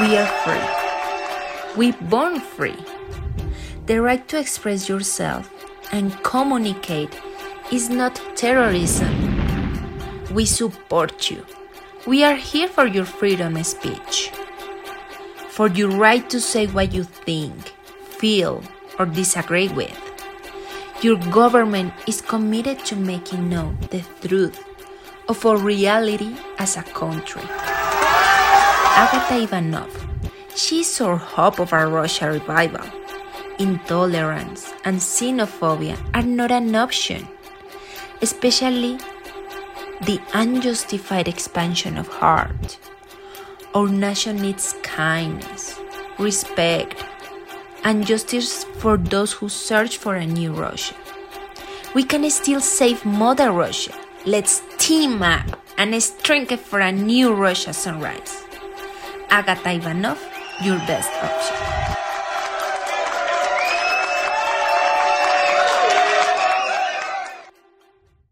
We are free. We born free. The right to express yourself and communicate is not terrorism. We support you. We are here for your freedom of speech, for your right to say what you think, feel, or disagree with. Your government is committed to making known the truth of our reality as a country. Agata Ivanov, she's our hope of a Russia revival. Intolerance and xenophobia are not an option, especially the unjustified expansion of heart. Our nation needs kindness, respect, and justice for those who search for a new Russia. We can still save Mother Russia. Let's team up and strengthen for a new Russia sunrise. Agata Ivanov, your best option.